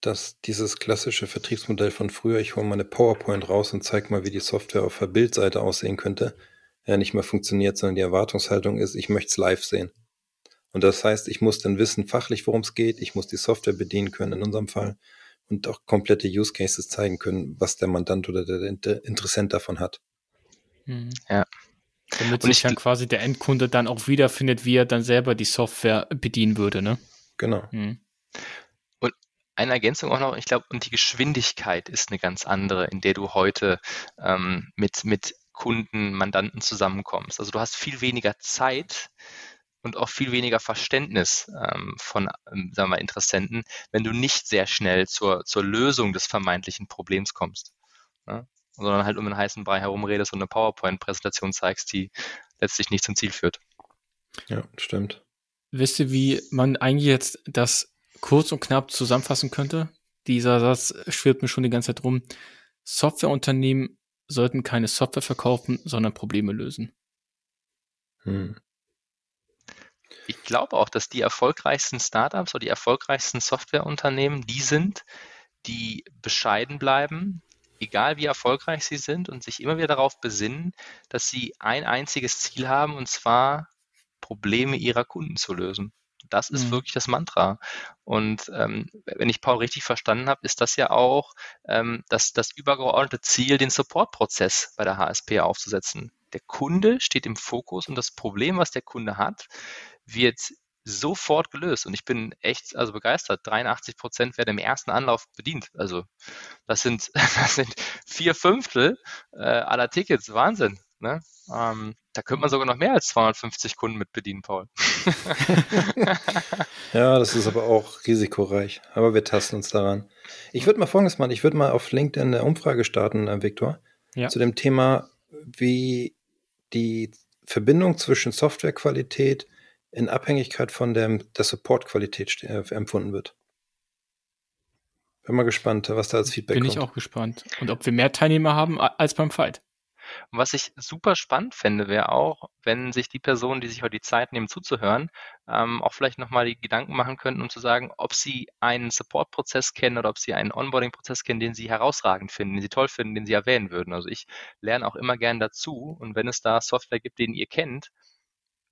S2: dass dieses klassische Vertriebsmodell von früher, ich hole meine PowerPoint raus und zeige mal, wie die Software auf der Bildseite aussehen könnte, ja nicht mehr funktioniert, sondern die Erwartungshaltung ist, ich möchte es live sehen. Und das heißt, ich muss dann wissen fachlich, worum es geht, ich muss die Software bedienen können in unserem Fall und auch komplette Use Cases zeigen können, was der Mandant oder der Interessent davon hat.
S3: Mhm. Ja. Damit und sich dann quasi der Endkunde dann auch wiederfindet, wie er dann selber die Software bedienen würde, ne?
S2: Genau.
S4: Mhm. Und eine Ergänzung auch noch, ich glaube, und die Geschwindigkeit ist eine ganz andere, in der du heute ähm, mit, mit Kunden, Mandanten zusammenkommst. Also du hast viel weniger Zeit, und auch viel weniger Verständnis ähm, von, ähm, sagen wir Interessenten, wenn du nicht sehr schnell zur, zur Lösung des vermeintlichen Problems kommst. Ne? Sondern halt um den heißen Brei herumredest und eine PowerPoint-Präsentation zeigst, die letztlich nicht zum Ziel führt.
S2: Ja, stimmt.
S3: Wisst ihr, wie man eigentlich jetzt das kurz und knapp zusammenfassen könnte? Dieser Satz schwirrt mir schon die ganze Zeit rum. Softwareunternehmen sollten keine Software verkaufen, sondern Probleme lösen.
S4: Hm ich glaube auch, dass die erfolgreichsten Startups oder die erfolgreichsten Softwareunternehmen die sind, die bescheiden bleiben, egal wie erfolgreich sie sind und sich immer wieder darauf besinnen, dass sie ein einziges Ziel haben und zwar Probleme ihrer Kunden zu lösen. Das ist mhm. wirklich das Mantra. Und ähm, wenn ich Paul richtig verstanden habe, ist das ja auch ähm, das, das übergeordnete Ziel, den Supportprozess bei der HSP aufzusetzen. Der Kunde steht im Fokus und das Problem, was der Kunde hat, wird sofort gelöst. Und ich bin echt also begeistert. 83 Prozent werden im ersten Anlauf bedient. Also das sind, das sind vier Fünftel äh, aller Tickets. Wahnsinn. Ne? Ähm, da könnte man sogar noch mehr als 250 Kunden mit bedienen, Paul.
S2: ja, das ist aber auch risikoreich. Aber wir tasten uns daran. Ich würde mal Folgendes machen. Ich würde mal auf LinkedIn eine Umfrage starten, äh, Viktor, ja. zu dem Thema, wie die Verbindung zwischen Softwarequalität in Abhängigkeit von der, der Support-Qualität äh, empfunden wird. Bin mal gespannt, was da als Feedback
S3: Bin kommt. Bin ich auch gespannt. Und ob wir mehr Teilnehmer haben als beim Fight.
S4: Und was ich super spannend fände, wäre auch, wenn sich die Personen, die sich heute die Zeit nehmen zuzuhören, ähm, auch vielleicht nochmal die Gedanken machen könnten, um zu sagen, ob sie einen Support-Prozess kennen oder ob sie einen Onboarding-Prozess kennen, den sie herausragend finden, den sie toll finden, den sie erwähnen würden. Also ich lerne auch immer gern dazu und wenn es da Software gibt, den ihr kennt,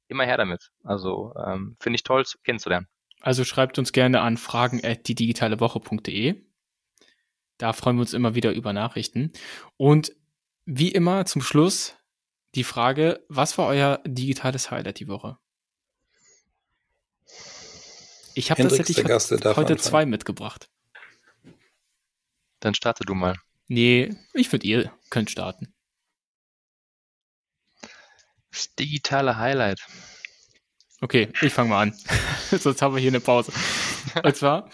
S4: immer her damit. Also ähm, finde ich toll kennenzulernen.
S3: Also schreibt uns gerne an fragen at die digitale Woche.de. Da freuen wir uns immer wieder über Nachrichten. Und wie immer zum Schluss die Frage, was war euer digitales Highlight die Woche? Ich habe tatsächlich heute anfangen. zwei mitgebracht.
S4: Dann starte du mal.
S3: Nee, ich würde ihr könnt starten.
S4: Das digitale Highlight.
S3: Okay, ich fange mal an. Sonst haben wir hier eine Pause. Und zwar,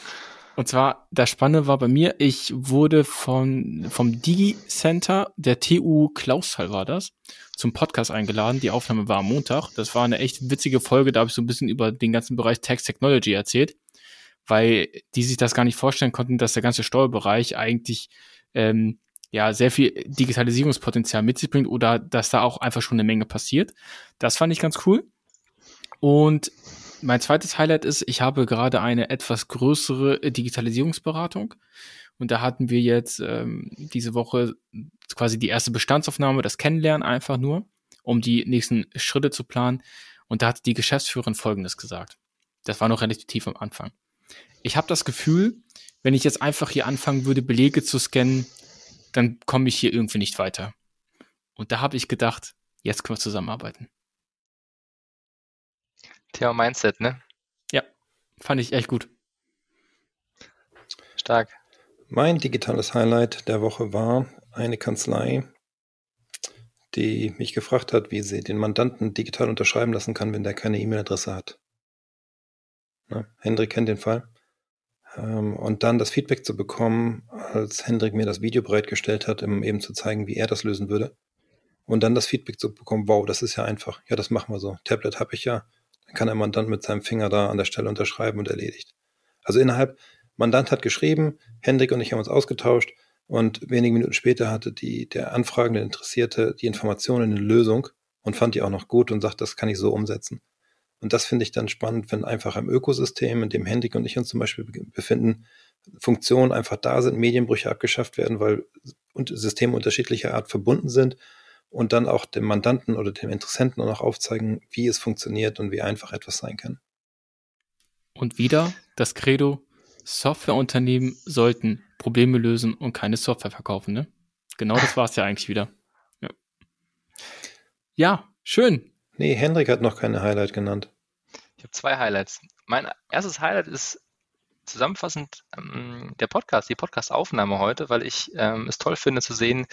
S3: und zwar, das Spannende war bei mir, ich wurde von, vom Digi-Center der TU Clausthal war das, zum Podcast eingeladen. Die Aufnahme war am Montag. Das war eine echt witzige Folge. Da habe ich so ein bisschen über den ganzen Bereich Tax Technology erzählt, weil die sich das gar nicht vorstellen konnten, dass der ganze Steuerbereich eigentlich ähm, ja sehr viel Digitalisierungspotenzial mit sich bringt oder dass da auch einfach schon eine Menge passiert. Das fand ich ganz cool. Und mein zweites Highlight ist, ich habe gerade eine etwas größere Digitalisierungsberatung. Und da hatten wir jetzt ähm, diese Woche quasi die erste Bestandsaufnahme, das Kennenlernen einfach nur, um die nächsten Schritte zu planen. Und da hat die Geschäftsführerin Folgendes gesagt. Das war noch relativ tief am Anfang. Ich habe das Gefühl, wenn ich jetzt einfach hier anfangen würde, Belege zu scannen, dann komme ich hier irgendwie nicht weiter. Und da habe ich gedacht, jetzt können wir zusammenarbeiten.
S4: Thema Mindset, ne?
S3: Ja, fand ich echt gut.
S4: Stark.
S2: Mein digitales Highlight der Woche war eine Kanzlei, die mich gefragt hat, wie sie den Mandanten digital unterschreiben lassen kann, wenn der keine E-Mail-Adresse hat. Na, Hendrik kennt den Fall. Ähm, und dann das Feedback zu bekommen, als Hendrik mir das Video bereitgestellt hat, um eben zu zeigen, wie er das lösen würde. Und dann das Feedback zu bekommen, wow, das ist ja einfach. Ja, das machen wir so. Tablet habe ich ja. Dann kann der Mandant mit seinem Finger da an der Stelle unterschreiben und erledigt. Also innerhalb, Mandant hat geschrieben, Hendrik und ich haben uns ausgetauscht und wenige Minuten später hatte die, der anfragende Interessierte die Informationen in eine Lösung und fand die auch noch gut und sagt, das kann ich so umsetzen. Und das finde ich dann spannend, wenn einfach im Ökosystem, in dem Hendrik und ich uns zum Beispiel befinden, Funktionen einfach da sind, Medienbrüche abgeschafft werden, weil Systeme unterschiedlicher Art verbunden sind und dann auch dem Mandanten oder dem Interessenten auch aufzeigen, wie es funktioniert und wie einfach etwas sein kann.
S3: Und wieder das Credo, Softwareunternehmen sollten Probleme lösen und keine Software verkaufen, ne? Genau das war es ja eigentlich wieder. Ja. ja, schön.
S2: Nee, Hendrik hat noch keine Highlight genannt.
S4: Ich habe zwei Highlights. Mein erstes Highlight ist zusammenfassend ähm, der Podcast, die Podcast-Aufnahme heute, weil ich ähm, es toll finde zu sehen,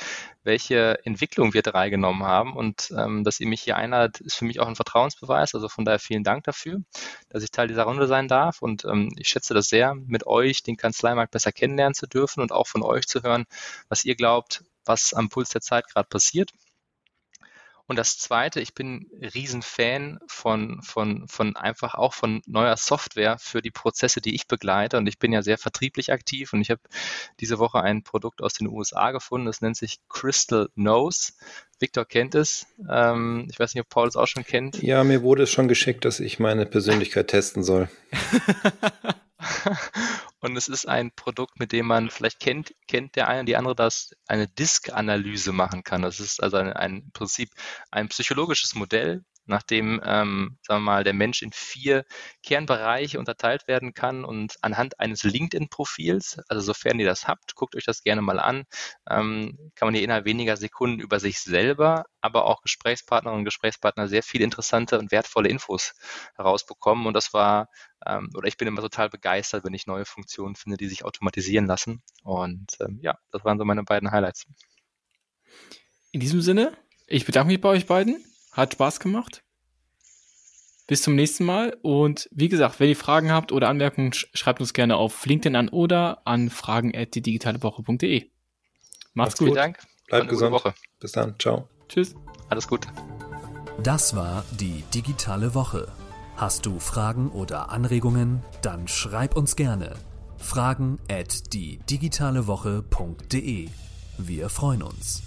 S4: welche Entwicklung wir drei genommen haben. Und ähm, dass ihr mich hier einladet, ist für mich auch ein Vertrauensbeweis. Also von daher vielen Dank dafür, dass ich Teil dieser Runde sein darf. Und ähm, ich schätze das sehr, mit euch den Kanzleimarkt besser kennenlernen zu dürfen und auch von euch zu hören, was ihr glaubt, was am Puls der Zeit gerade passiert. Und das Zweite, ich bin Riesenfan von, von, von einfach auch von neuer Software für die Prozesse, die ich begleite. Und ich bin ja sehr vertrieblich aktiv und ich habe diese Woche ein Produkt aus den USA gefunden, das nennt sich Crystal Nose. Victor kennt es. Ähm, ich weiß nicht, ob Paul es auch schon kennt.
S2: Ja, mir wurde es schon geschickt, dass ich meine Persönlichkeit testen soll.
S4: Und es ist ein Produkt, mit dem man vielleicht kennt, kennt der eine und die andere, dass eine Disk-Analyse machen kann. Das ist also ein, ein Prinzip ein psychologisches Modell, nachdem, ähm, sagen wir mal, der Mensch in vier Kernbereiche unterteilt werden kann und anhand eines LinkedIn-Profils, also sofern ihr das habt, guckt euch das gerne mal an, ähm, kann man hier innerhalb weniger Sekunden über sich selber, aber auch Gesprächspartnerinnen und Gesprächspartner sehr viel interessante und wertvolle Infos herausbekommen und das war, ähm, oder ich bin immer total begeistert, wenn ich neue Funktionen finde, die sich automatisieren lassen und ähm, ja, das waren so meine beiden Highlights.
S3: In diesem Sinne, ich bedanke mich bei euch beiden. Hat Spaß gemacht. Bis zum nächsten Mal. Und wie gesagt, wenn ihr Fragen habt oder Anmerkungen, schreibt uns gerne auf LinkedIn an oder an fragen.die Macht's gut. Vielen
S4: Dank.
S2: Bleibt gesund. Woche. Bis dann. Ciao.
S3: Tschüss.
S4: Alles gut.
S1: Das war die digitale Woche. Hast du Fragen oder Anregungen? Dann schreib uns gerne. Fragen at die digitale Woche.de. Wir freuen uns.